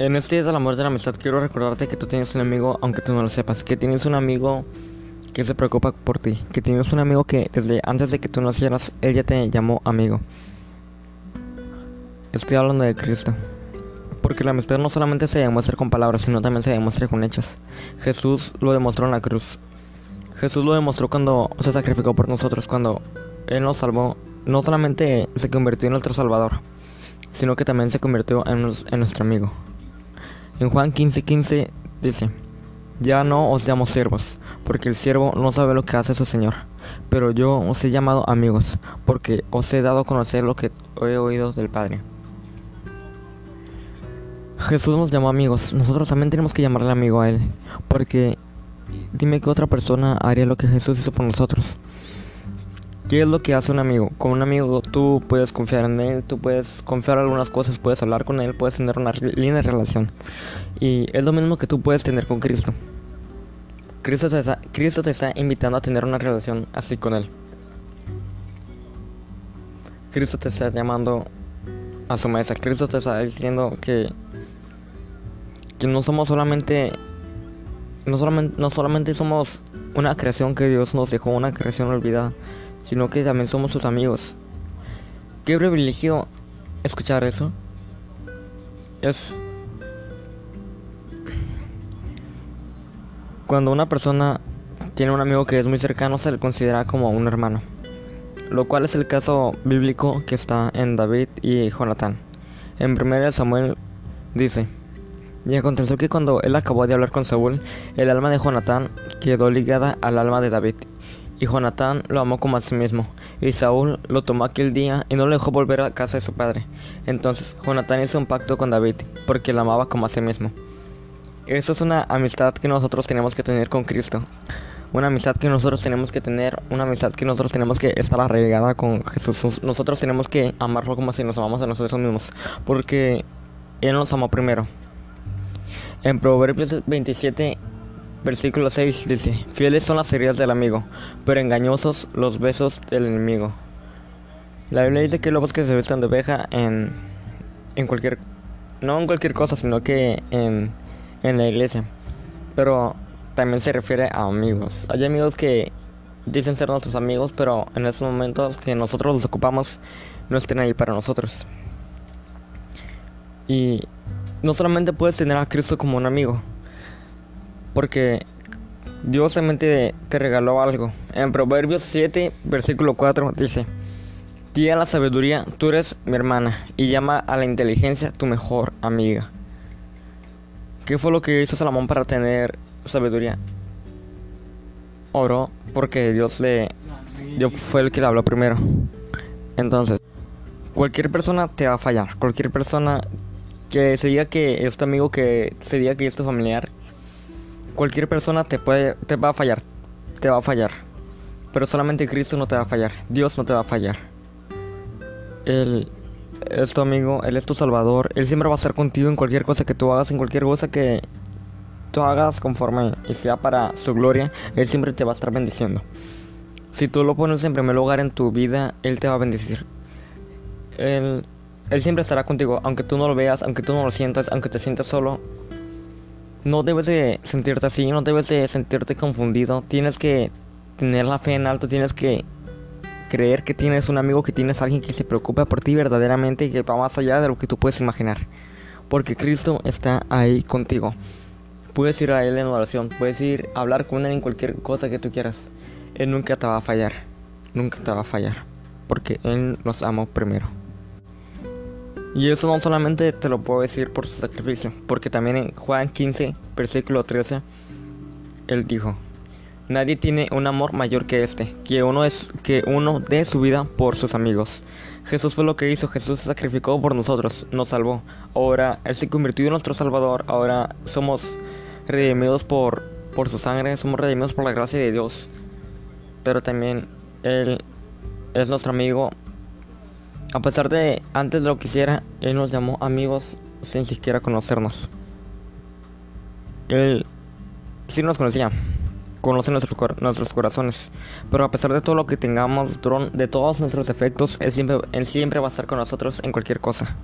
En este día del amor de la amistad quiero recordarte que tú tienes un amigo aunque tú no lo sepas, que tienes un amigo que se preocupa por ti, que tienes un amigo que desde antes de que tú nacieras, él ya te llamó amigo. Estoy hablando de Cristo. Porque la amistad no solamente se demuestra con palabras, sino también se demuestra con hechos. Jesús lo demostró en la cruz. Jesús lo demostró cuando se sacrificó por nosotros, cuando Él nos salvó. No solamente se convirtió en nuestro Salvador, sino que también se convirtió en, en nuestro amigo. En Juan 15:15 15 dice, Ya no os llamo siervos, porque el siervo no sabe lo que hace su Señor, pero yo os he llamado amigos, porque os he dado a conocer lo que he oído del Padre. Jesús nos llamó amigos, nosotros también tenemos que llamarle amigo a Él, porque dime que otra persona haría lo que Jesús hizo por nosotros. ¿Qué es lo que hace un amigo? Con un amigo tú puedes confiar en él, tú puedes confiar en algunas cosas, puedes hablar con él, puedes tener una de relación. Y es lo mismo que tú puedes tener con Cristo. Cristo te está, Cristo te está invitando a tener una relación así con él. Cristo te está llamando a su mesa. Cristo te está diciendo que, que no somos solamente no solamente, no solamente somos una creación que Dios nos dejó, una creación olvidada, sino que también somos sus amigos. Qué privilegio escuchar eso. Es cuando una persona tiene un amigo que es muy cercano se le considera como un hermano, lo cual es el caso bíblico que está en David y Jonatán. En 1 Samuel dice, y aconteció que cuando él acabó de hablar con Saúl, el alma de Jonatán quedó ligada al alma de David, y Jonatán lo amó como a sí mismo. Y Saúl lo tomó aquel día y no le dejó volver a casa de su padre. Entonces Jonatán hizo un pacto con David, porque lo amaba como a sí mismo. Eso es una amistad que nosotros tenemos que tener con Cristo. Una amistad que nosotros tenemos que tener, una amistad que nosotros tenemos que estar arraigada con Jesús. Nosotros tenemos que amarlo como si nos amamos a nosotros mismos, porque Él nos amó primero. En Proverbios 27 Versículo 6 dice, fieles son las heridas del amigo, pero engañosos los besos del enemigo. La Biblia dice que lobos que se vestan de oveja en, en cualquier, no en cualquier cosa, sino que en, en la iglesia. Pero también se refiere a amigos. Hay amigos que dicen ser nuestros amigos, pero en esos momentos que nosotros los ocupamos, no estén ahí para nosotros. Y no solamente puedes tener a Cristo como un amigo, porque Dios solamente te regaló algo. En Proverbios 7, versículo 4 dice, Di a la sabiduría, tú eres mi hermana, y llama a la inteligencia tu mejor amiga. ¿Qué fue lo que hizo Salomón para tener sabiduría? Oró porque Dios le Dios fue el que le habló primero. Entonces, cualquier persona te va a fallar. Cualquier persona que se diga que es tu amigo, que se diga que es tu familiar, Cualquier persona te puede te va a fallar, te va a fallar. Pero solamente Cristo no te va a fallar, Dios no te va a fallar. Él es tu amigo, Él es tu salvador, Él siempre va a estar contigo en cualquier cosa que tú hagas, en cualquier cosa que tú hagas conforme y sea para su gloria, Él siempre te va a estar bendiciendo. Si tú lo pones en primer lugar en tu vida, Él te va a bendecir. Él, él siempre estará contigo, aunque tú no lo veas, aunque tú no lo sientas, aunque te sientas solo, no debes de sentirte así, no debes de sentirte confundido. Tienes que tener la fe en alto, tienes que creer que tienes un amigo, que tienes alguien que se preocupa por ti verdaderamente y que va más allá de lo que tú puedes imaginar. Porque Cristo está ahí contigo. Puedes ir a Él en oración, puedes ir a hablar con Él en cualquier cosa que tú quieras. Él nunca te va a fallar, nunca te va a fallar. Porque Él nos amó primero. Y eso no solamente te lo puedo decir por su sacrificio, porque también en Juan 15, versículo 13, él dijo, Nadie tiene un amor mayor que este, que uno es que uno dé su vida por sus amigos. Jesús fue lo que hizo, Jesús se sacrificó por nosotros, nos salvó. Ahora él se convirtió en nuestro salvador, ahora somos redimidos por por su sangre, somos redimidos por la gracia de Dios. Pero también él es nuestro amigo a pesar de antes de lo que hiciera, él nos llamó amigos sin siquiera conocernos. Él sí nos conocía, conoce nuestros, corazones, pero a pesar de todo lo que tengamos, de todos nuestros defectos, él siempre, él siempre va a estar con nosotros en cualquier cosa.